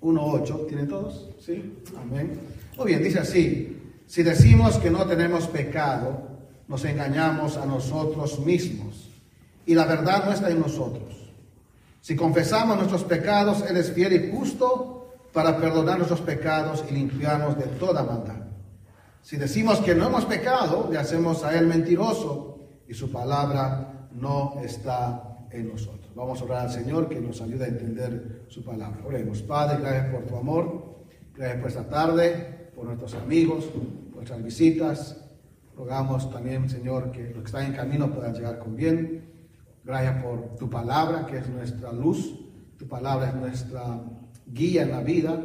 1.8, ¿tiene todos? ¿Sí? Amén. Muy bien, dice así, si decimos que no tenemos pecado, nos engañamos a nosotros mismos y la verdad no está en nosotros. Si confesamos nuestros pecados, Él es fiel y justo para perdonar nuestros pecados y limpiarnos de toda maldad. Si decimos que no hemos pecado, le hacemos a Él mentiroso y su palabra no está en nosotros. Vamos a orar al Señor que nos ayude a entender su palabra. Oremos, Padre, gracias por tu amor, gracias por esta tarde, por nuestros amigos, nuestras visitas. Rogamos también, Señor, que los que están en camino puedan llegar con bien. Gracias por tu palabra, que es nuestra luz. Tu palabra es nuestra guía en la vida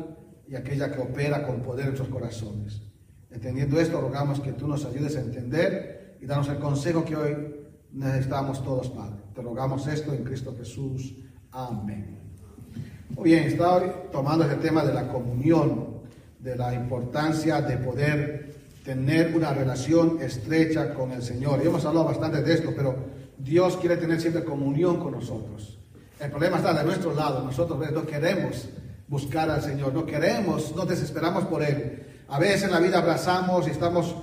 y aquella que opera con poder en nuestros corazones. Entendiendo esto, rogamos que tú nos ayudes a entender y darnos el consejo que hoy necesitamos todos, Padre. Te rogamos esto en Cristo Jesús. Amén. Muy bien, estaba tomando este tema de la comunión, de la importancia de poder tener una relación estrecha con el Señor. Y hemos hablado bastante de esto, pero Dios quiere tener siempre comunión con nosotros. El problema está de nuestro lado. Nosotros no queremos buscar al Señor, no queremos, no desesperamos por Él. A veces en la vida abrazamos y estamos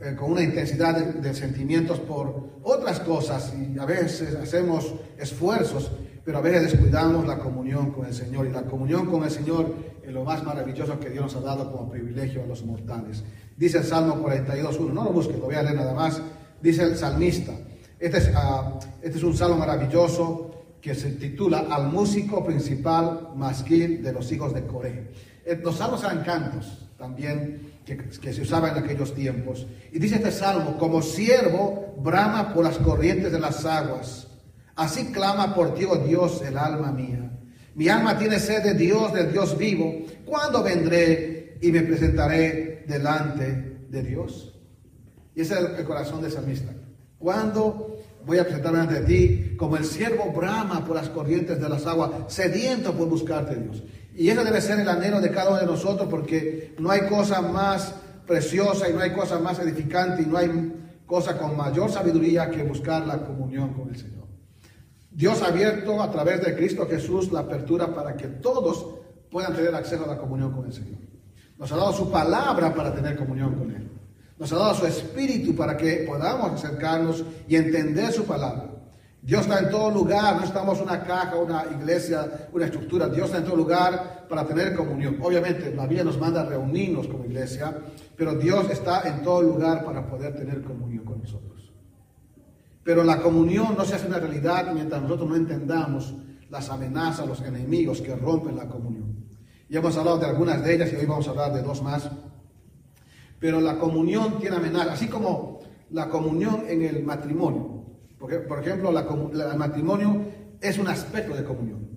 eh, con una intensidad de, sentimientos por otras cosas y a veces hacemos esfuerzos, pero a veces descuidamos la comunión con el Señor. Y la comunión con el Señor es lo más maravilloso que Dios nos ha dado como privilegio a los mortales. Dice el Salmo 42.1, no lo busquen, lo voy a leer nada más. Dice el salmista, este es, uh, este es un salmo maravilloso que se titula Al músico principal masquil de los hijos de Coré. Eh, los salmos eran cantos también que, se usaban en aquellos tiempos. Y dice este salmo, como siervo brama por las corrientes de las aguas, así clama por ti, oh Dios, el alma mía. Mi alma tiene sed de Dios, del Dios vivo. ¿Cuándo vendré y me presentaré delante de Dios? Y ese es el, corazón de salmista. ¿Cuándo voy a presentarme ante ti como el siervo brama por las corrientes de las aguas, sediento por buscarte, Dios? Y eso debe ser el anhelo de cada uno de nosotros porque no hay cosa más preciosa y no hay cosa más edificante y no hay cosa con mayor sabiduría que buscar la comunión con el Señor. Dios ha abierto a través de Cristo Jesús la apertura para que todos puedan tener acceso a la comunión con el Señor. Nos ha dado su palabra para tener comunión con Él. Nos ha dado su espíritu para que podamos acercarnos y entender su palabra. Dios está en todo lugar, no estamos una caja, una iglesia, una estructura. Dios está en todo lugar para tener comunión. Obviamente, la Biblia nos manda reunirnos como iglesia, pero Dios está en todo lugar para poder tener comunión con nosotros. Pero la comunión no se hace una realidad mientras nosotros no entendamos las amenazas, los enemigos que rompen la comunión. Ya hemos hablado de algunas de ellas y hoy vamos a hablar de dos más. Pero la comunión tiene amenazas, así como la comunión en el matrimonio. Porque, por ejemplo, el matrimonio es un aspecto de comunión.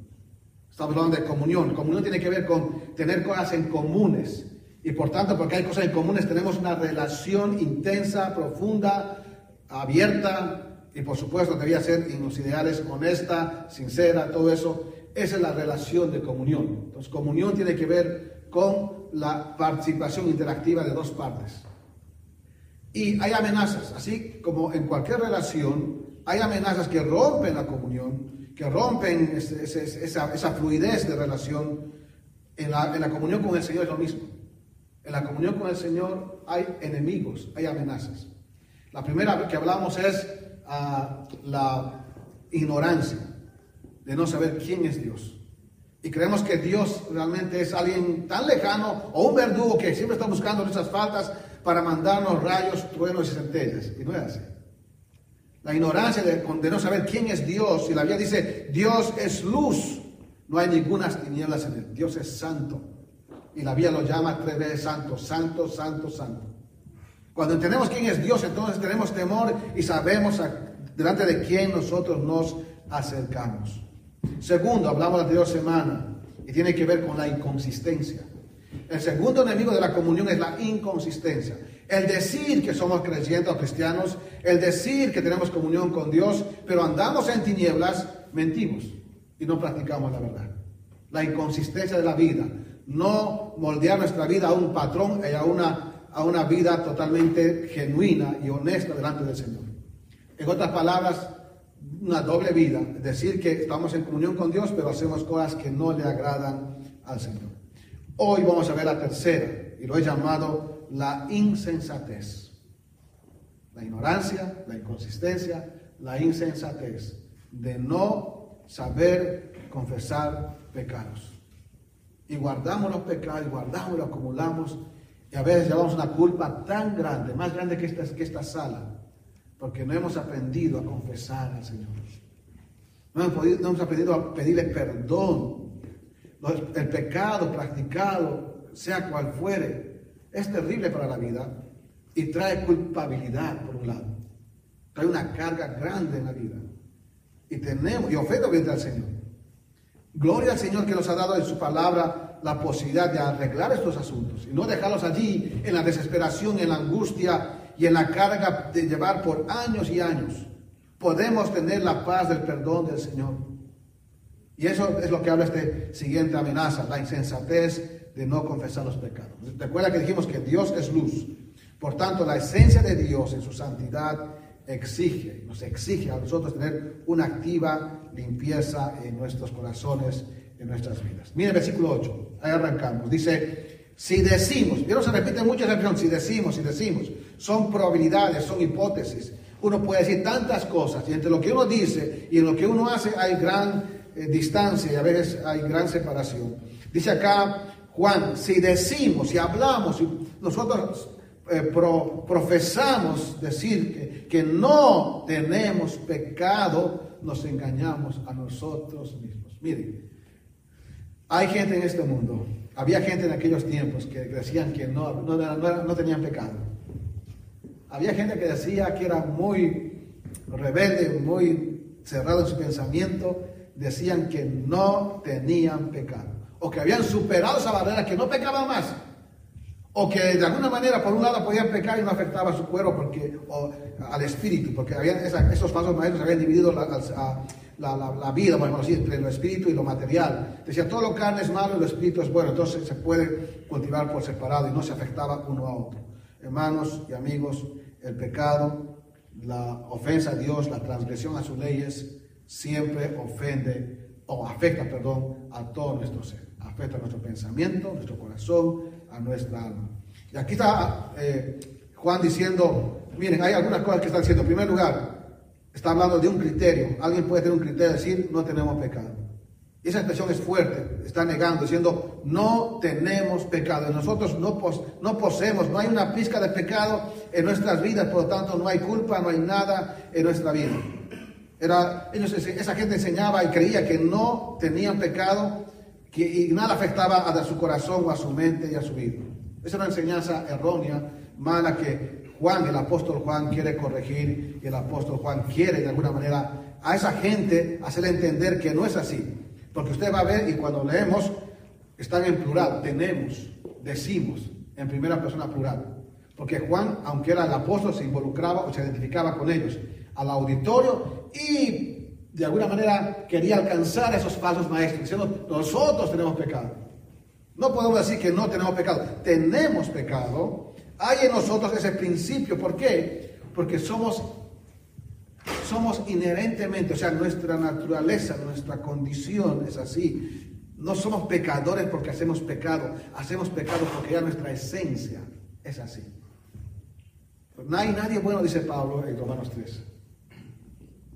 Estamos hablando de comunión. Comunión tiene que ver con tener cosas en comunes. Y por tanto, porque hay cosas en comunes, tenemos una relación intensa, profunda, abierta. Y por supuesto, debía ser en los ideales honesta, sincera, todo eso. Esa es la relación de comunión. Entonces, comunión tiene que ver con la participación interactiva de dos partes. Y hay amenazas, así como en cualquier relación, hay amenazas que rompen la comunión, que rompen esa, fluidez de relación. En la, comunión con el Señor es lo mismo. En la comunión con el Señor hay enemigos, hay amenazas. La primera que hablamos es ah, la ignorancia de no saber quién es Dios. Y creemos que Dios realmente es alguien tan lejano o un verdugo que siempre está buscando nuestras faltas para mandarnos rayos, truenos y centellas. Y no es así. La ignorancia de, no saber quién es Dios. Y la Biblia dice, Dios es luz. No hay ninguna tinieblas en él. Dios es santo. Y la Biblia lo llama tres veces santo, santo, santo, santo. Cuando entendemos quién es Dios, entonces tenemos temor y sabemos delante de quién nosotros nos acercamos. Segundo, hablamos la anterior semana y tiene que ver con la inconsistencia. El segundo enemigo de la comunión es la inconsistencia. El decir que somos creyentes o cristianos, el decir que tenemos comunión con Dios, pero andamos en tinieblas, mentimos y no practicamos la verdad. La inconsistencia de la vida, no moldear nuestra vida a un patrón y a una, a una vida totalmente genuina y honesta delante del Señor. En otras palabras, una doble vida, decir que estamos en comunión con Dios, pero hacemos cosas que no le agradan al Señor. Hoy vamos a ver la tercera y lo he llamado la insensatez. La ignorancia, la inconsistencia, la insensatez de no saber confesar pecados. Y guardamos los pecados, y guardamos, y acumulamos, y a veces llevamos una culpa tan grande, más grande que esta, que esta sala, porque no hemos aprendido a confesar al Señor. No hemos, no hemos aprendido a pedirle perdón. El pecado practicado, sea cual fuere, es terrible para la vida y trae culpabilidad por un lado. Trae una carga grande en la vida. Y tenemos, y obviamente al Señor. Gloria al Señor que nos ha dado en su palabra la posibilidad de arreglar estos asuntos y no dejarlos allí en la desesperación, en la angustia y en la carga de llevar por años y años. Podemos tener la paz del perdón del Señor. Y eso es lo que habla este siguiente amenaza, la insensatez de no confesar los pecados. Recuerda que dijimos que Dios es luz. Por tanto, la esencia de Dios en su santidad exige, nos exige a nosotros tener una activa limpieza en nuestros corazones, en nuestras vidas. Mire el versículo 8, ahí arrancamos. Dice, si decimos, ya no se repite esa expresión, si decimos, si decimos, son probabilidades, son hipótesis. Uno puede decir tantas cosas y entre lo que uno dice y en lo que uno hace hay gran eh, distancia y a veces hay gran separación. Dice acá Juan, si decimos, si hablamos, si nosotros eh, profesamos decir que, que no tenemos pecado, nos engañamos a nosotros mismos. Miren, hay gente en este mundo, había gente en aquellos tiempos que decían que no, no, no, tenían pecado. Había gente que decía que era muy rebelde, muy cerrado en su pensamiento, decían que no tenían pecado, o que habían superado esa barrera, que no pecaban más o que de alguna manera por un lado podían pecar y no afectaba a su cuerpo porque, o al espíritu, porque habían esos falsos maestros habían dividido la, la, vida, bueno, así, entre lo espíritu y lo material. Decía, todo lo carne es malo y lo espíritu es bueno, entonces se puede cultivar por separado y no se afectaba uno a otro. Hermanos y amigos, el pecado, la ofensa a Dios, la transgresión a sus leyes, siempre ofende o afecta, perdón, a todo nuestro ser. Afecta a nuestro pensamiento, nuestro corazón, a nuestra alma. Y aquí está eh, Juan diciendo, miren, hay algunas cosas que están diciendo. En primer lugar, está hablando de un criterio. Alguien puede tener un criterio de decir, no tenemos pecado. Y esa expresión es fuerte, está negando, diciendo, no tenemos pecado. Nosotros no, no poseemos, no hay una pizca de pecado en nuestras vidas, por lo tanto no hay culpa, no hay nada en nuestra vida. Era, esa gente enseñaba y creía que no tenían pecado que, y nada afectaba a su corazón o a su mente y a su vida. Es una enseñanza errónea, mala, que Juan, el apóstol Juan, quiere corregir y el apóstol Juan quiere de alguna manera a esa gente hacerle entender que no es así. Porque usted va a ver y cuando leemos, están en plural, tenemos, decimos, en primera persona plural. Porque Juan, aunque era el apóstol, se involucraba o se identificaba con ellos, al auditorio y de alguna manera quería alcanzar a esos falsos maestros, diciendo, nosotros tenemos pecado. No podemos decir que no tenemos pecado, tenemos pecado. Hay en nosotros ese principio. ¿Por qué? Porque somos, somos inherentemente, o sea, nuestra naturaleza, nuestra condición es así. No somos pecadores porque hacemos pecado, hacemos pecado porque ya nuestra esencia es así. No hay nadie bueno, dice Pablo en Romanos 3.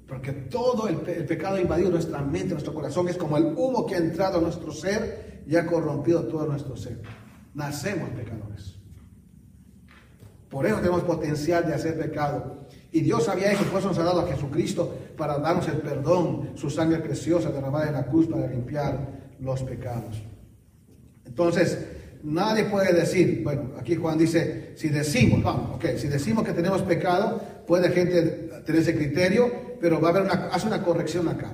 Porque todo el, pecado ha invadido nuestra mente, nuestro corazón. Es como el humo que ha entrado a nuestro ser y ha corrompido todo nuestro ser. Nacemos pecadores. Por eso tenemos potencial de hacer pecado. Y Dios sabía eso, por eso nos ha dado a Jesucristo para darnos el perdón, su sangre preciosa derramada en la cruz para limpiar los pecados. Entonces, nadie puede decir, bueno, aquí Juan dice, si decimos, vamos, ok, si decimos que tenemos pecado, puede gente tener ese criterio, pero va a haber una, hace una corrección acá.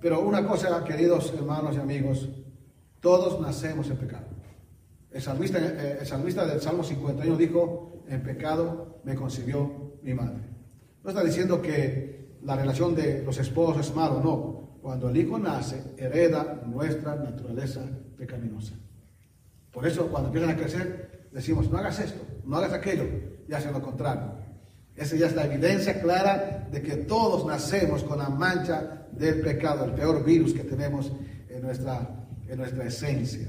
Pero una cosa, queridos hermanos y amigos, todos nacemos en pecado. El salmista, eh, el salmista del Salmo 51 dijo, en pecado me concibió mi madre. No está diciendo que la relación de los esposos es malo, no. Cuando el hijo nace, hereda nuestra naturaleza pecaminosa. Por eso, cuando empiezan a crecer, decimos, no hagas esto, no hagas aquello, y hacen lo contrario. Esa ya es la evidencia clara de que todos nacemos con la mancha del pecado, el peor virus que tenemos en nuestra, en nuestra esencia.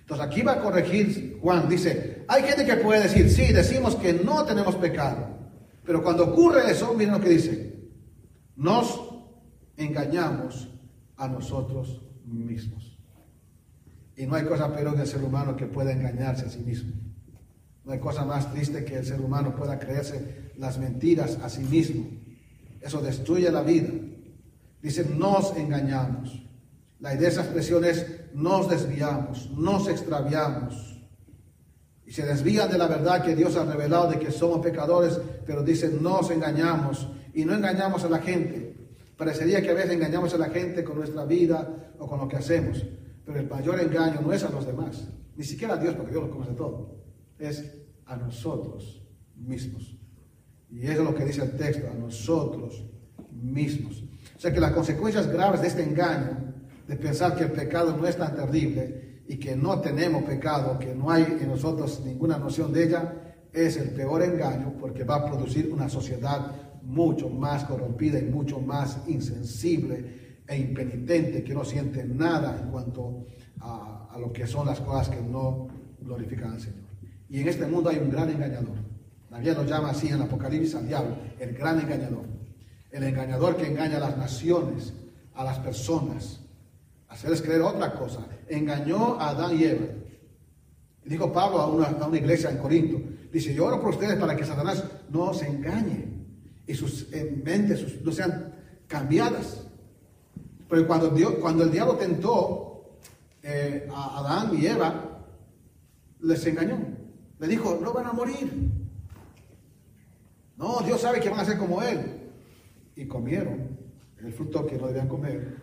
Entonces aquí va a corregir Juan, dice, hay gente que puede decir, sí, decimos que no tenemos pecado, pero cuando ocurre eso, miren lo que dice, nos engañamos a nosotros mismos. Y no hay cosa peor que el ser humano que pueda engañarse a sí mismo. No hay cosa más triste que el ser humano pueda creerse las mentiras a sí mismo. Eso destruye la vida. Dice, nos engañamos. La idea de esa expresión es, nos desviamos, nos extraviamos. Y se desvían de la verdad que Dios ha revelado de que somos pecadores, pero dice, nos engañamos. Y no engañamos a la gente. Parecería que a veces engañamos a la gente con nuestra vida o con lo que hacemos. Pero el mayor engaño no es a los demás, ni siquiera a Dios, porque Dios lo conoce todo. Es a nosotros mismos. Y eso es lo que dice el texto, a nosotros mismos. O sea que las consecuencias graves de este engaño, de pensar que el pecado no es tan terrible y que no tenemos pecado, que no hay en nosotros ninguna noción de ella, es el peor engaño porque va a producir una sociedad mucho más corrompida y mucho más insensible e impenitente, que no siente nada en cuanto a, a lo que son las cosas que no glorifican al Señor. Y en este mundo hay un gran engañador. La lo llama así en el Apocalipsis al diablo, el gran engañador. El engañador que engaña a las naciones, a las personas, hacerles creer otra cosa. Engañó a Adán y Eva. Dijo Pablo a una, a una iglesia en Corinto, dice, yo oro por ustedes para que Satanás no se engañe y sus mentes no sean cambiadas. Pero cuando, Dios, cuando el diablo tentó eh, a Adán y Eva, les engañó. Le dijo, no van a morir. No, Dios sabe que van a ser como Él. Y comieron el fruto que no debían comer,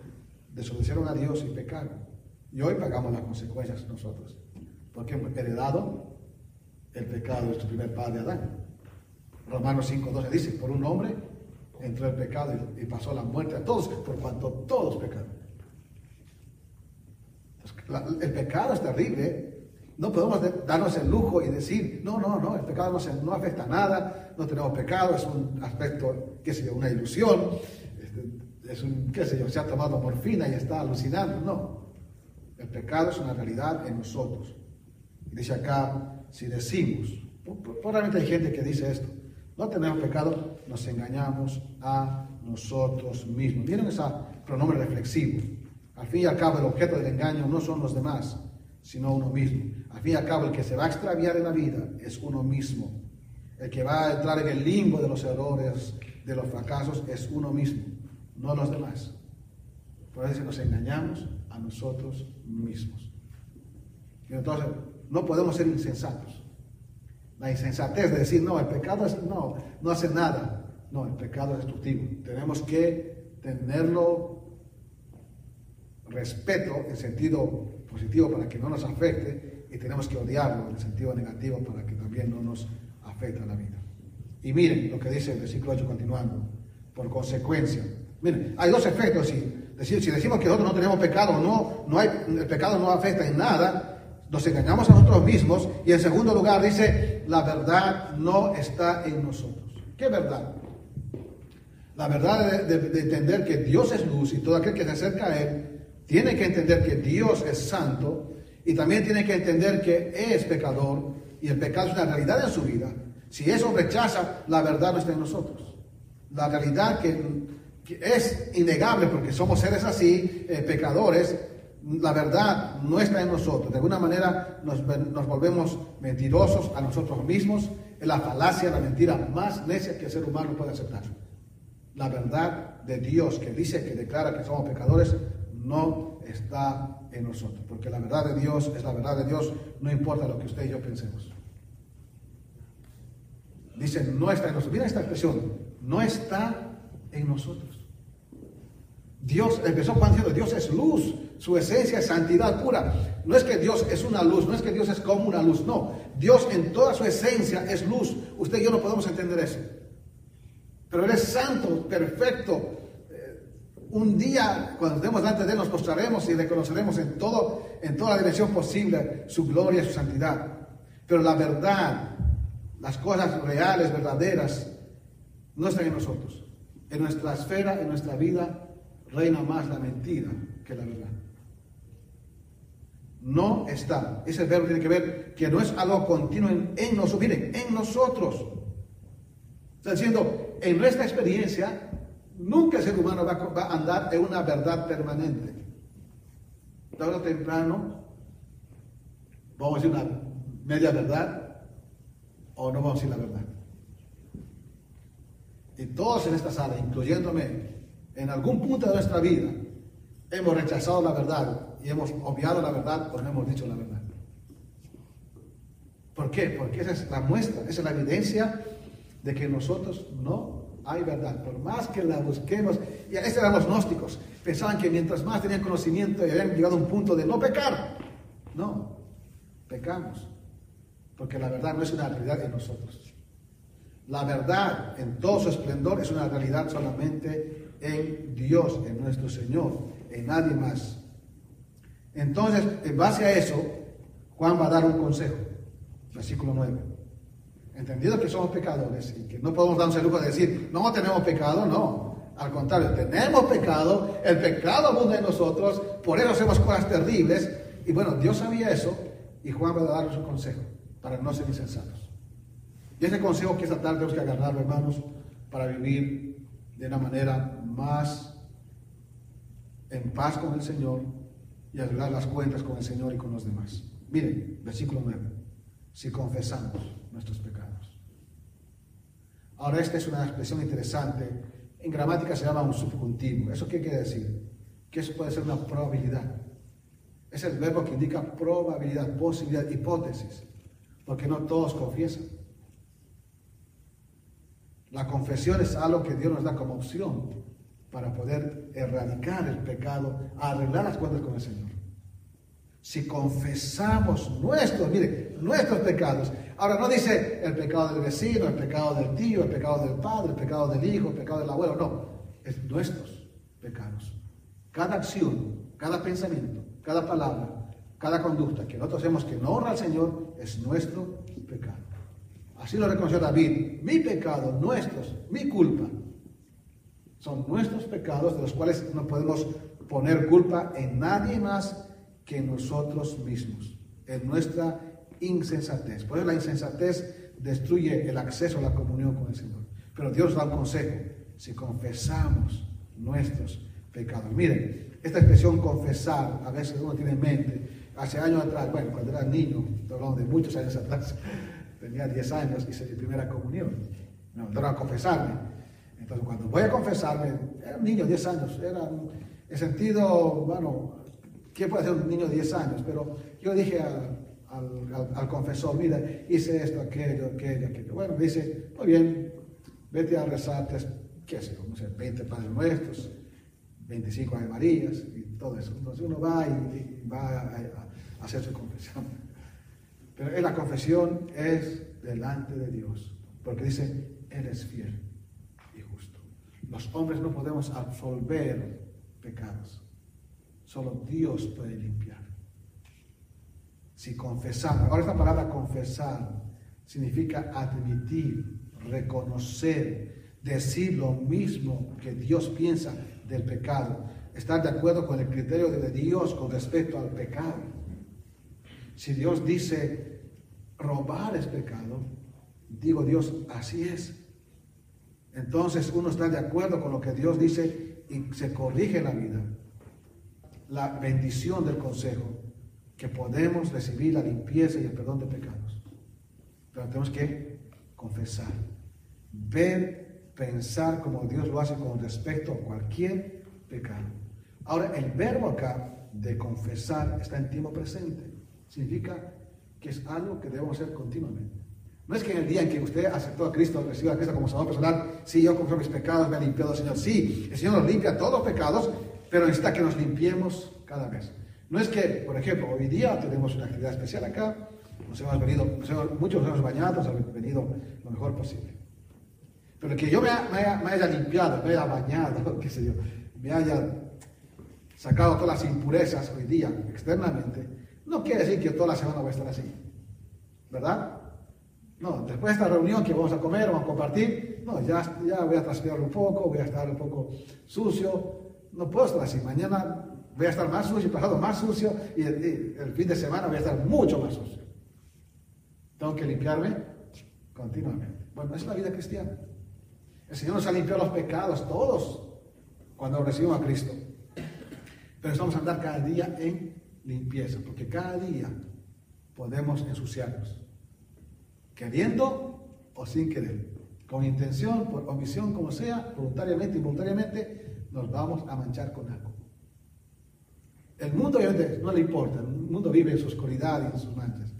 desobedecieron a Dios y pecaron. Y hoy pagamos las consecuencias nosotros. Porque hemos heredado el pecado de su primer padre Adán. Romanos 5.12 dice, por un hombre entró el pecado y, pasó la muerte a todos, por cuanto todos pecaron. el pecado es terrible. No podemos darnos el lujo y decir, no, no, no, el pecado no, no afecta a nada, no tenemos pecado, es un aspecto, qué sé yo, una ilusión, este, es un, qué sé yo, se ha tomado morfina y está alucinando. No, el pecado es una realidad en nosotros. Y dice acá, si decimos, probablemente hay gente que dice esto, no tenemos pecado, nos engañamos a nosotros mismos. Miren ese pronombre reflexivo. Al fin y al cabo, el objeto del engaño no son los demás, sino uno mismo. Al fin y al cabo, el que se va a extraviar en la vida es uno mismo. El que va a entrar en el limbo de los errores, de los fracasos, es uno mismo, no los demás. Por eso nos engañamos a nosotros mismos. Entonces, no podemos ser insensatos la insensatez de decir, no, el pecado no, no hace nada. No, el pecado es destructivo. Tenemos que tenerlo respeto en sentido positivo para que no nos afecte y tenemos que odiarlo en el sentido negativo para que también no nos afecte la vida. Y miren lo que dice el versículo 8 continuando. Por consecuencia, miren, hay dos efectos. Si, decir, si decimos que nosotros no tenemos pecado, no, no hay, el pecado no afecta en nada, nos engañamos a nosotros mismos y en segundo lugar dice, la verdad no está en nosotros. ¿Qué verdad? La verdad de, entender que Dios es luz y todo aquel que se acerca a Él tiene que entender que Dios es santo y también tiene que entender que es pecador y el pecado es una realidad en su vida. Si eso rechaza, la verdad no está en nosotros. La realidad que, es innegable porque somos seres así, eh, pecadores, la verdad no está en nosotros. De alguna manera nos, volvemos mentirosos a nosotros mismos. Es la falacia, la mentira más necia que el ser humano puede aceptar. La verdad de Dios que dice, que declara que somos pecadores, no está en nosotros. Porque la verdad de Dios es la verdad de Dios, no importa lo que usted y yo pensemos. Dice, no está en nosotros. Mira esta expresión, no está en nosotros. Dios, empezó Juan diciendo, Dios es luz, su esencia es santidad pura. No es que Dios es una luz, no es que Dios es como una luz, no. Dios en toda su esencia es luz. Usted y yo no podemos entender eso. Pero Él es santo, perfecto. Un día, cuando estemos delante de Él, nos postraremos y reconoceremos en, todo, en toda la dimensión posible su gloria, su santidad. Pero la verdad, las cosas reales, verdaderas, no están en nosotros. En nuestra esfera, en nuestra vida, reina más la mentira que la verdad. no está. Ese verbo tiene que ver que no es algo continuo en, nosotros. Miren, en nosotros. Está diciendo, en nuestra experiencia, nunca el ser humano va, a andar en una verdad permanente. Tarde o temprano, vamos a decir una media verdad o no vamos a decir la verdad. Y todos en esta sala, incluyéndome, en algún punto de nuestra vida, hemos rechazado la verdad y hemos obviado la verdad o no hemos dicho la verdad. ¿Por qué? Porque esa es la muestra, esa es la evidencia de que nosotros no hay verdad. Por más que la busquemos, y estos eran los gnósticos, pensaban que mientras más tenían conocimiento y habían llegado a un punto de no pecar. No, pecamos. Porque la verdad no es una realidad en nosotros. La verdad en todo su esplendor es una realidad solamente en Dios, en nuestro Señor, en nadie más. Entonces, en base a eso, Juan va a dar un consejo. Versículo 9. Entendido que somos pecadores y que no podemos darnos el lujo de decir, no tenemos pecado, no. Al contrario, tenemos pecado, el pecado abunda en nosotros, por eso hacemos cosas terribles. Y bueno, Dios sabía eso y Juan va a darnos un consejo para no ser insensatos. Y ese consejo que esta tarde tenemos que agarrar, hermanos, para vivir de una manera más en paz con el Señor y arreglar las cuentas con el Señor y con los demás. Miren, versículo 9. Si confesamos nuestros pecados. Ahora, esta es una expresión interesante. En gramática se llama un subjuntivo. ¿Eso qué quiere decir? Que eso puede ser una probabilidad. Es el verbo que indica probabilidad, posibilidad, hipótesis. Porque no todos confiesan. La confesión es algo que Dios nos da como opción para poder erradicar el pecado, arreglar las cuentas con el Señor. Si confesamos nuestros, mire, nuestros pecados. Ahora no dice el pecado del vecino, el pecado del tío, el pecado del padre, el pecado del hijo, el pecado del abuelo, no. Es nuestros pecados. Cada acción, cada pensamiento, cada palabra, cada conducta que nosotros hacemos que no honra al Señor es nuestro pecado. Así lo reconoció David. Mi pecado, nuestros, mi culpa. Son nuestros pecados de los cuales no podemos poner culpa en nadie más que nosotros mismos, en nuestra insensatez. Por eso la insensatez destruye el acceso a la comunión con el Señor. Pero Dios da un consejo, si confesamos nuestros pecados. Miren, esta expresión confesar, a veces uno tiene en mente, hace años atrás, bueno, cuando era niño, hablando de muchos años atrás, tenía 10 años, hice mi primera comunión. Me mandaron a confesarme. Entonces, cuando voy a confesarme, era un niño, 10 años, era en sentido, bueno, ¿qué puede hacer un niño de 10 años? Pero yo dije al, confesor, mira, hice esto, aquello, aquello, aquello. Bueno, dice, muy bien, vete a rezar, qué sé, no sé, 20 Padres Nuestros, 25 Ave Marías y todo eso. Entonces uno va y, va a, hacer su confesión. Pero la confesión es delante de Dios, porque dice, Él es fiel. Los hombres no podemos absolver pecados. Solo Dios puede limpiar. Si confesamos, ahora esta palabra confesar significa admitir, reconocer, decir lo mismo que Dios piensa del pecado, estar de acuerdo con el criterio de Dios con respecto al pecado. Si Dios dice robar es pecado, digo Dios, así es. Entonces uno está de acuerdo con lo que Dios dice y se corrige la vida. La bendición del consejo, que podemos recibir la limpieza y el perdón de pecados. Pero tenemos que confesar, ver, pensar como Dios lo hace con respecto a cualquier pecado. Ahora, el verbo acá de confesar está en tiempo presente. Significa que es algo que debemos hacer continuamente. No es que en el día en que usted aceptó a Cristo, recibió a Cristo como Salvador personal, sí, yo confieso mis pecados, me ha limpiado el Señor. Sí, el Señor nos limpia todos los pecados, pero necesita que nos limpiemos cada vez. No es que, por ejemplo, hoy día tenemos una actividad especial acá, nos hemos venido, muchos nos hemos bañado, nos hemos venido lo mejor posible. Pero que yo me, haya, limpiado, me haya bañado, qué sé yo, me haya sacado todas las impurezas hoy día externamente, no quiere decir que toda la semana voy a estar así. ¿Verdad? No, después de esta reunión que vamos a comer, vamos a compartir, no, ya, ya voy a transpirar un poco, voy a estar un poco sucio, no puedo estar así. Mañana voy a estar más sucio, pasado más sucio, y el, fin de semana voy a estar mucho más sucio. Tengo que limpiarme continuamente. Bueno, es la vida cristiana. El Señor nos ha limpiado los pecados, todos, cuando recibimos a Cristo. Pero estamos a andar cada día en limpieza, porque cada día podemos ensuciarnos, queriendo o sin querer, con intención, por omisión, como sea, voluntariamente, involuntariamente, nos vamos a manchar con algo. El mundo no le importa, el mundo vive en su oscuridad y en sus manchas,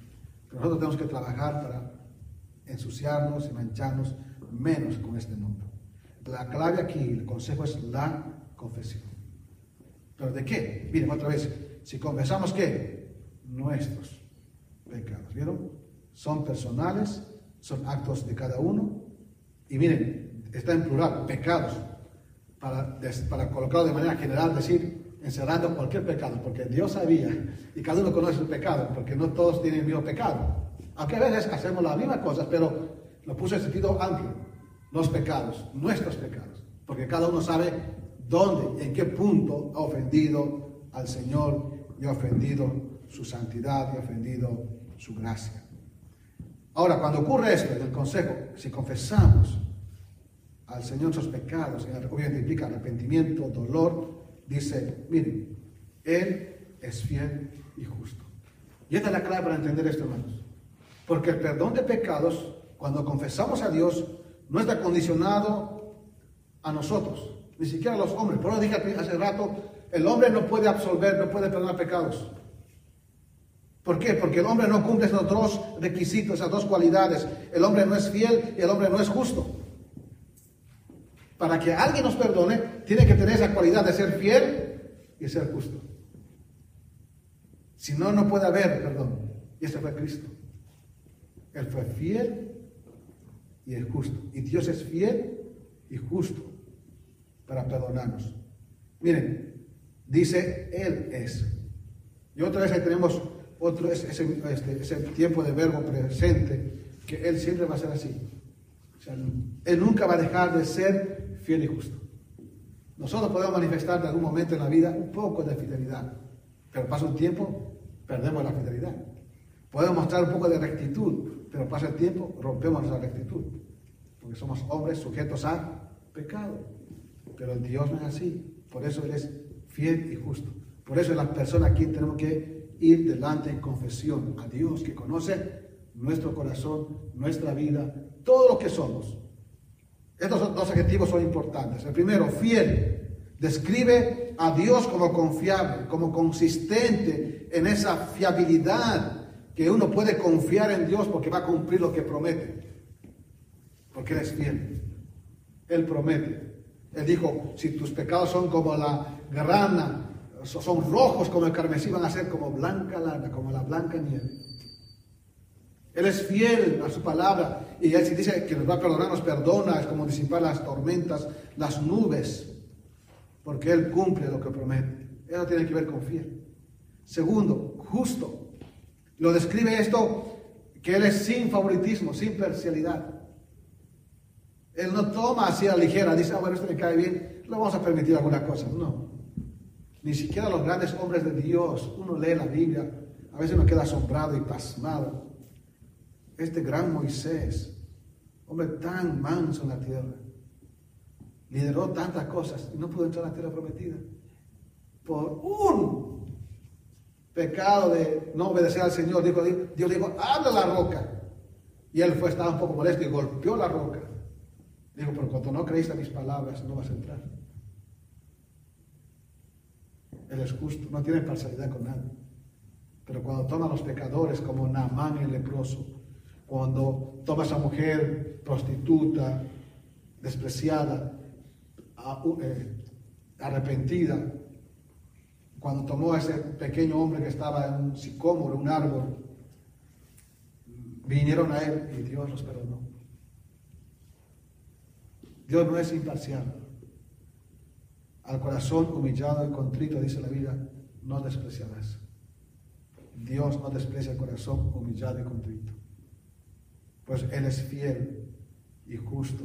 pero nosotros tenemos que trabajar para ensuciarnos y mancharnos menos con este mundo. La clave aquí, el consejo es la confesión. ¿Pero de qué? Miren, otra vez, si confesamos qué? Nuestros pecados. ¿Vieron? Son personales, son actos de cada uno. Y miren, está en plural, pecados. Para, para colocarlo de manera general, decir, encerrando cualquier pecado, porque Dios sabía, y cada uno conoce su pecado, porque no todos tienen el mismo pecado. Aunque a veces hacemos las mismas cosas, pero lo puse en sentido amplio. Los pecados, nuestros pecados. Porque cada uno sabe dónde, en qué punto ha ofendido al Señor y ha ofendido su santidad y ha ofendido su gracia. Ahora, cuando ocurre esto, en el consejo, si confesamos al Señor sus pecados, obviamente implica arrepentimiento, dolor, dice, miren, Él es fiel y justo. Y esta es la clave para entender esto, hermanos. Porque el perdón de pecados, cuando confesamos a Dios, no está condicionado a nosotros, ni siquiera a los hombres. Por eso dije hace rato, el hombre no puede absolver, no puede perdonar pecados. ¿Por qué? Porque el hombre no cumple esos dos requisitos, esas dos cualidades. El hombre no es fiel y el hombre no es justo. Para que alguien nos perdone, tiene que tener esa cualidad de ser fiel y ser justo. Si no, no puede haber perdón. Y ese fue Cristo. Él fue fiel y es justo. Y Dios es fiel y justo para perdonarnos. Miren, dice Él es. Y otra vez ahí tenemos otro, ese, este, ese, tiempo de verbo presente, que Él siempre va a ser así. él nunca va a dejar de ser fiel y justo. Nosotros podemos manifestar en algún momento en la vida un poco de fidelidad, pero pasa un tiempo, perdemos la fidelidad. Podemos mostrar un poco de rectitud, pero pasa el tiempo, rompemos nuestra rectitud, porque somos hombres sujetos a pecado. Pero Dios no es así, por eso Él es fiel y justo. Por eso es la persona a quien tenemos que ir delante en confesión a Dios que conoce nuestro corazón, nuestra vida, todo lo que somos. Estos dos adjetivos son importantes. El primero, fiel, describe a Dios como confiable, como consistente en esa fiabilidad que uno puede confiar en Dios porque va a cumplir lo que promete. Porque Él es fiel. Él promete. Él dijo, si tus pecados son como la grana, son rojos como el carmesí, van a ser como blanca lana, como la blanca nieve. Él es fiel a su palabra y Él si dice que nos va a perdonar, nos perdona, es como disipar las tormentas, las nubes, porque Él cumple lo que promete. Eso tiene que ver con fiel. Segundo, justo. Lo describe esto que Él es sin favoritismo, sin parcialidad. Él no toma así a la ligera, dice, ah, bueno, esto me cae bien, le vamos a permitir algunas cosas. No. Ni siquiera los grandes hombres de Dios, uno lee la Biblia, a veces uno queda asombrado y pasmado. Este gran Moisés, hombre tan manso en la tierra, lideró tantas cosas y no pudo entrar a la tierra prometida. Por un pecado de no obedecer al Señor, dijo, Dios dijo, habla la roca. Y él fue, estaba un poco molesto y golpeó la roca. Dijo, pero cuando no creíste a mis palabras, no vas a entrar. Él es justo, no tiene parcialidad con nadie. Pero cuando toma a los pecadores como Naamán el leproso, cuando toma a esa mujer prostituta, despreciada, eh, arrepentida, cuando tomó a ese pequeño hombre que estaba en un sicómoro, un árbol, vinieron a él y Dios los perdonó. Dios no es imparcial. Al corazón humillado y contrito, dice la vida, no despreciarás. Dios no desprecia el corazón humillado y contrito. Pues Él es fiel y justo.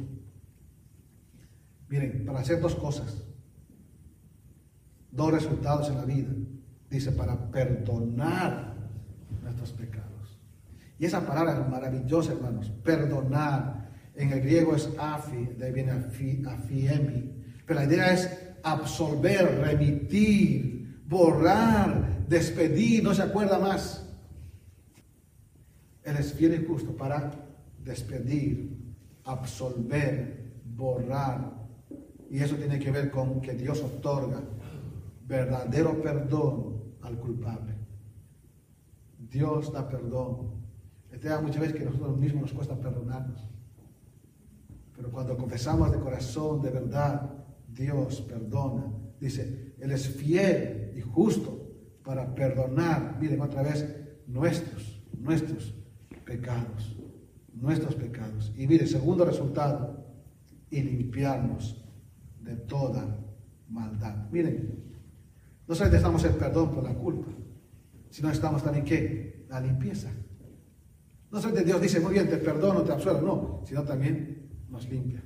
Miren, para hacer dos cosas dos resultados en la vida. Dice, para perdonar nuestros pecados. Y esa palabra es maravillosa, hermanos. Perdonar. En el griego es afi, de ahí viene afiemi. Pero la idea es absolver, remitir, borrar, despedir, no se acuerda más. Él es fiel y justo para despedir, absolver, borrar. Y eso tiene que ver con que Dios otorga verdadero perdón al culpable. Dios da perdón. Este muchas veces que nosotros mismos nos cuesta perdonarnos. Pero cuando confesamos de corazón, de verdad, Dios perdona. Dice, Él es fiel y justo para perdonar, miren otra vez, nuestros, nuestros pecados, nuestros pecados. Y mire, segundo resultado, y limpiarnos de toda maldad. Miren, no solamente estamos el perdón por la culpa, sino estamos también qué? La limpieza. No solamente Dios dice, muy bien, te perdono, te absuelvo, no, sino también nos limpia.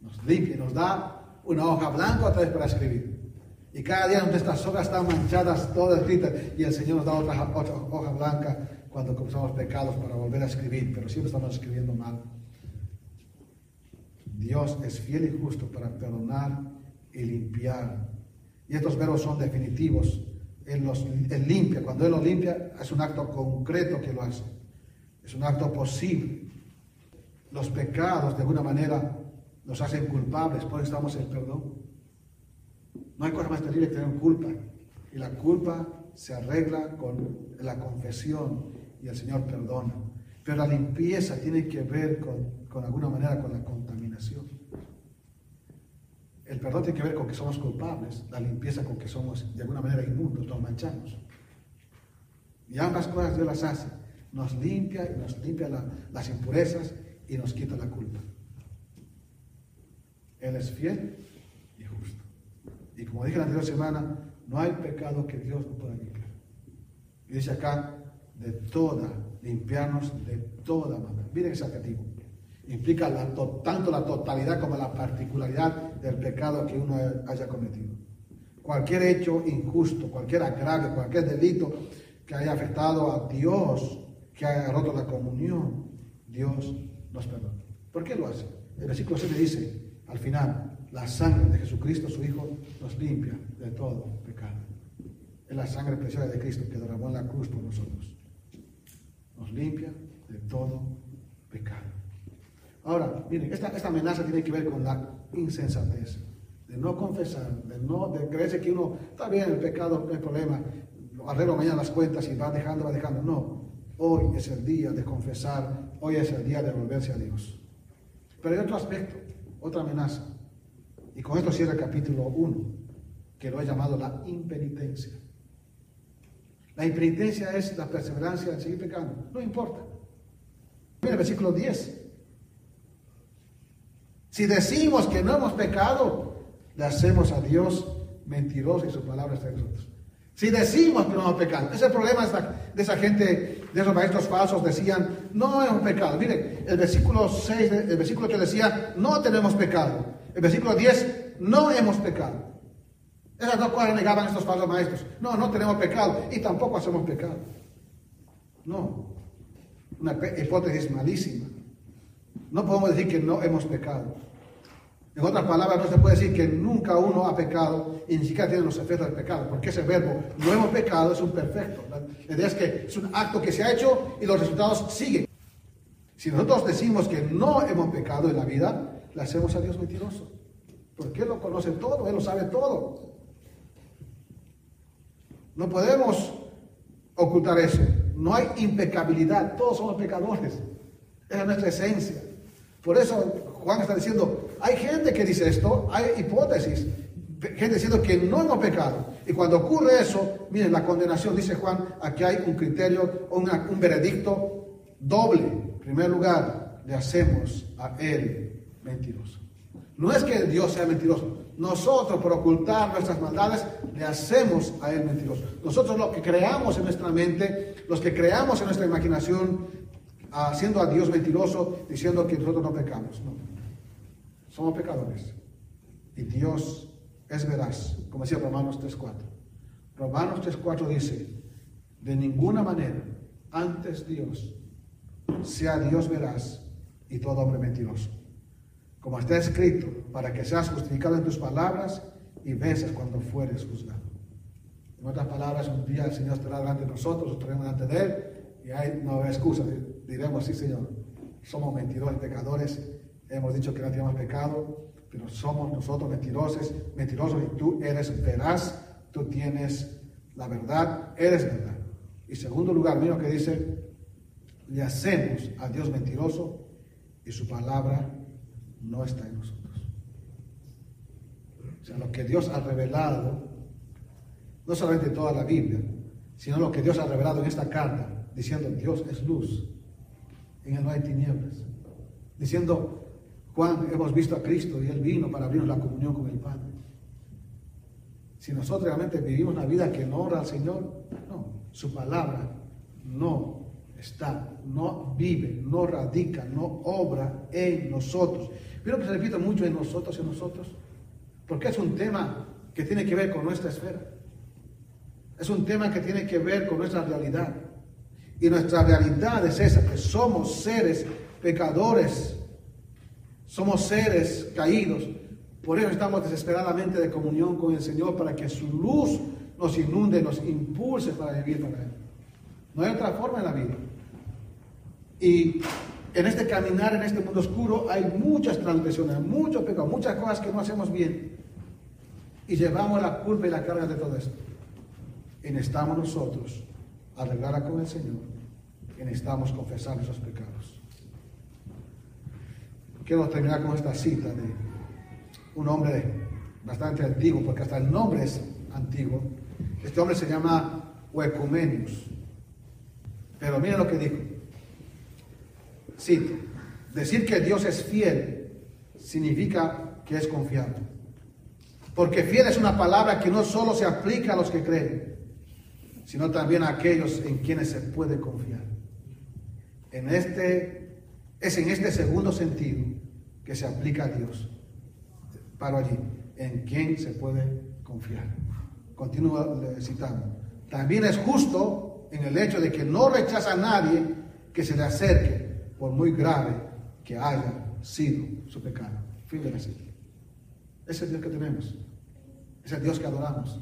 Nos limpia, nos da una hoja blanca otra vez para escribir. Y cada día nuestras hojas están manchadas, todas escritas, y el Señor nos da otra, otra hoja blanca cuando comenzamos pecados para volver a escribir, pero siempre estamos escribiendo mal. Dios es fiel y justo para perdonar y limpiar. Y estos verbos son definitivos. Él, los, él limpia. Cuando Él los limpia, es un acto concreto que lo hace. Es un acto posible. Los pecados, de alguna manera, nos hacen culpables. Por eso estamos en perdón. No hay cosa más terrible que tener culpa. Y la culpa se arregla con la confesión y el Señor perdona. Pero la limpieza tiene que ver con, con alguna manera con la contaminación. El perdón tiene que ver con que somos culpables, la limpieza con que somos de alguna manera inmundos, nos manchamos. Y ambas cosas Dios las hace. Nos limpia y nos limpia las impurezas y nos quita la culpa. Él es fiel y justo. Y como dije la anterior semana, no hay pecado que Dios no pueda limpiar. Y dice acá, de toda, limpiarnos de toda manera. Miren ese adjetivo. Implica tanto la totalidad como la particularidad del pecado que uno haya cometido. Cualquier hecho injusto, cualquier agravio, cualquier delito que haya afectado a Dios, que haya roto la comunión, Dios nos perdona. ¿Por qué lo hace? El versículo 7 dice, al final, la sangre de Jesucristo, su Hijo, nos limpia de todo pecado. Es la sangre preciosa de Cristo que derramó en la cruz por nosotros nos limpia de todo pecado. Ahora, miren, esta, esta amenaza tiene que ver con la insensatez, de no confesar, de no de creerse que uno está bien, el pecado no hay problema, arreglo mañana las cuentas y va dejando, va dejando. No, hoy es el día de confesar, hoy es el día de volverse a Dios. Pero hay otro aspecto, otra amenaza. Y con esto cierra el capítulo 1, que lo he llamado la impenitencia. La impenitencia es la perseverancia en seguir pecando. No importa. Mira el versículo 10. Si decimos que no hemos pecado, le hacemos a Dios mentiroso y su palabra está en nosotros. Si decimos que no hemos pecado, ese es el problema de esa gente, de esos maestros falsos, decían, no hemos pecado. Mire, el versículo 6, el versículo que decía, no tenemos pecado. El versículo 10, no hemos pecado. Esas dos cosas negaban estos falsos maestros. No, no tenemos pecado y tampoco hacemos pecado. No. Una hipótesis malísima. No podemos decir que no hemos pecado. En otras palabras, no se puede decir que nunca uno ha pecado y ni siquiera tiene los efectos del pecado, porque ese verbo, no hemos pecado, es un perfecto. La idea es que es un acto que se ha hecho y los resultados siguen. Si nosotros decimos que no hemos pecado en la vida, le hacemos a Dios mentiroso. Porque Él lo conoce todo, Él lo sabe todo. No podemos ocultar eso. No hay impecabilidad. Todos somos pecadores. Esa es nuestra esencia. Por eso Juan está diciendo, hay gente que dice esto, hay hipótesis, gente diciendo que no hemos pecado. Y cuando ocurre eso, miren, la condenación, dice Juan, aquí hay un criterio, un veredicto doble. En primer lugar, le hacemos a él mentiroso. No es que Dios sea mentiroso, nosotros, por ocultar nuestras maldades, le hacemos a Él mentiroso. Nosotros lo que creamos en nuestra mente, los que creamos en nuestra imaginación, haciendo a Dios mentiroso, diciendo que nosotros no pecamos. No. Somos pecadores. Y Dios es veraz, como decía Romanos 3.4. Romanos 3.4 dice, de ninguna manera antes Dios sea Dios veraz y todo hombre mentiroso. Como está escrito, para que seas justificado en tus palabras y veces cuando fueres juzgado. En otras palabras, un día el Señor estará delante de nosotros, estaremos delante de Él, y hay no hay excusa. Diremos, sí, Señor, somos mentirosos, pecadores, hemos dicho que no tenemos pecado, pero somos nosotros mentirosos, mentirosos, y tú eres veraz, tú tienes la verdad, eres verdad. Y segundo lugar, mira que dice, le hacemos a Dios mentiroso y su palabra no está en nosotros. O sea, lo que Dios ha revelado no solamente toda la Biblia, sino lo que Dios ha revelado en esta carta, diciendo Dios es luz, en él no hay tinieblas, diciendo Juan, hemos visto a Cristo y Él vino para abrirnos la comunión con el Padre. Si nosotros realmente vivimos una vida que no honra al Señor, no, su palabra no está, no vive, no radica, no obra en nosotros. Pero que se repite mucho en nosotros y en nosotros, porque es un tema que tiene que ver con nuestra esfera. Es un tema que tiene que ver con nuestra realidad. Y nuestra realidad es esa, que somos seres pecadores, somos seres caídos. Por eso estamos desesperadamente de comunión con el Señor para que su luz nos inunde, nos impulse para vivir para Él. No hay otra forma en la vida. Y en este caminar, en este mundo oscuro, hay muchas transgresiones, muchos pecados, muchas cosas que no hacemos bien. Y llevamos la culpa y la carga de todo esto y necesitamos nosotros arreglar con el Señor y necesitamos confesar nuestros pecados. Quiero terminar con esta cita de un hombre bastante antiguo, porque hasta el nombre es antiguo. Este hombre se llama Huecumenius. Pero miren lo que dijo. Cita, decir que Dios es fiel significa que es confiable. Porque fiel es una palabra que no solo se aplica a los que creen, sino también a aquellos en quienes se puede confiar. En este, es en este segundo sentido que se aplica a Dios. Paro allí, en quien se puede confiar. Continúa citando. También es justo en el hecho de que no rechaza a nadie que se le acerque, por muy grave que haya sido su pecado. Fin de la cita. Ese Dios que tenemos. Es el Dios que adoramos.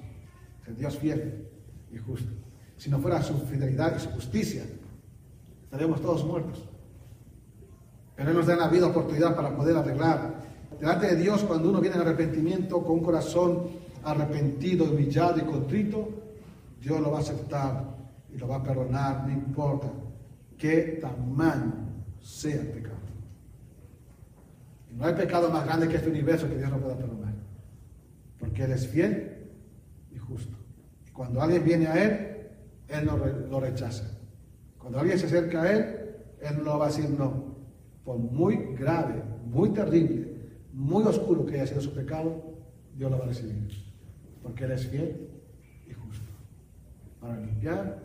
Es el Dios fiel y justo. Si no fuera su fidelidad y su justicia, estaríamos todos muertos. Pero Él nos da la vida oportunidad para poder arreglar. Delante de Dios, cuando uno viene en arrepentimiento con un corazón arrepentido, humillado y contrito, Dios lo va a aceptar y lo va a perdonar, no importa qué tamaño sea pecado. Y no hay pecado más grande que este universo que Dios no pueda perdonar. Porque Él es fiel y justo. Cuando alguien viene a Él, Él no lo rechaza. Cuando alguien se acerca a Él, Él no va a decir no. Por muy grave, muy terrible, muy oscuro que haya sido su pecado, Dios lo va a recibir. Porque Él es fiel y justo. Para limpiar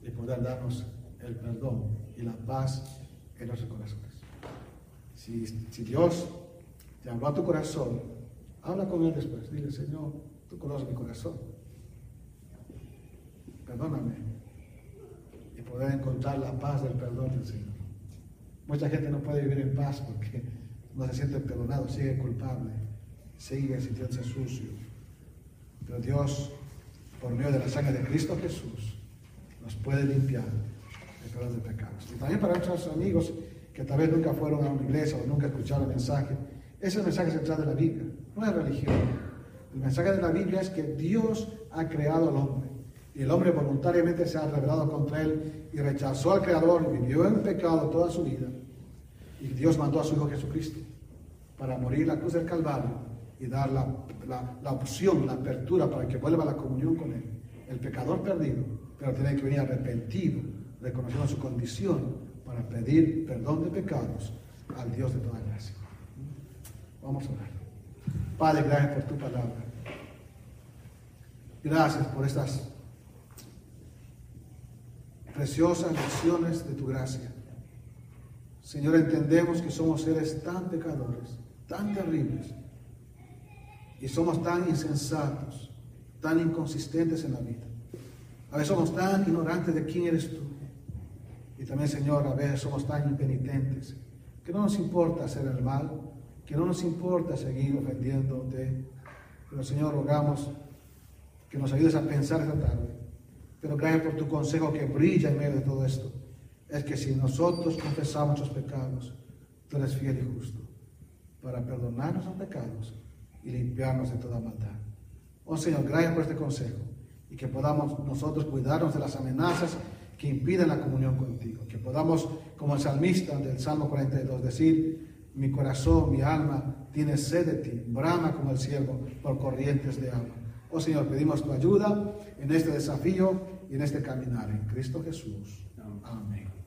y poder darnos el perdón y la paz en nuestros corazones. Si, Dios te habló a tu corazón, habla con Él después. Dile, Señor, tú conoces mi corazón perdóname, y poder encontrar la paz del perdón del Señor. Mucha gente no puede vivir en paz porque no se siente perdonado, sigue culpable, sigue sintiéndose sucio. Pero Dios, por medio de la sangre de Cristo Jesús, nos puede limpiar de todos los pecados. Y también para nuestros amigos que tal vez nunca fueron a una iglesia o nunca escucharon el mensaje, es el mensaje central de la Biblia, no es religión. El mensaje de la Biblia es que Dios ha creado al hombre y el hombre voluntariamente se ha rebelado contra él y rechazó al Creador, vivió en pecado toda su vida. Y Dios mandó a su Hijo Jesucristo para morir en la cruz del Calvario y dar la, la, opción, la apertura para que vuelva a la comunión con Él. El pecador perdido, pero tiene que venir arrepentido, reconociendo su condición para pedir perdón de pecados al Dios de toda gracia. Vamos a orar. Padre, gracias por tu palabra. Gracias por estas preciosas lecciones de tu gracia. Señor, entendemos que somos seres tan pecadores, tan terribles, Y somos tan insensatos, tan inconsistentes en la vida. A veces somos tan ignorantes de quién eres tú. Y también, Señor, a veces somos tan impenitentes que no nos importa hacer el mal, que no nos importa seguir ofendiéndote. Pero, Señor, rogamos que nos ayudes a pensar esta tarde. Pero gracias por tu consejo que brilla en medio de todo esto. Es que si nosotros confesamos nuestros pecados, tú eres fiel y justo para perdonarnos los pecados y limpiarnos de toda maldad. Oh Señor, gracias por este consejo y que podamos nosotros cuidarnos de las amenazas que impiden la comunión contigo. Que podamos, como el salmista del Salmo 42, decir, mi corazón, mi alma tiene sed de ti, brama como el cielo por corrientes de agua. Oh Señor, pedimos tu ayuda en este desafío y en este caminar. En Cristo Jesús. Amén.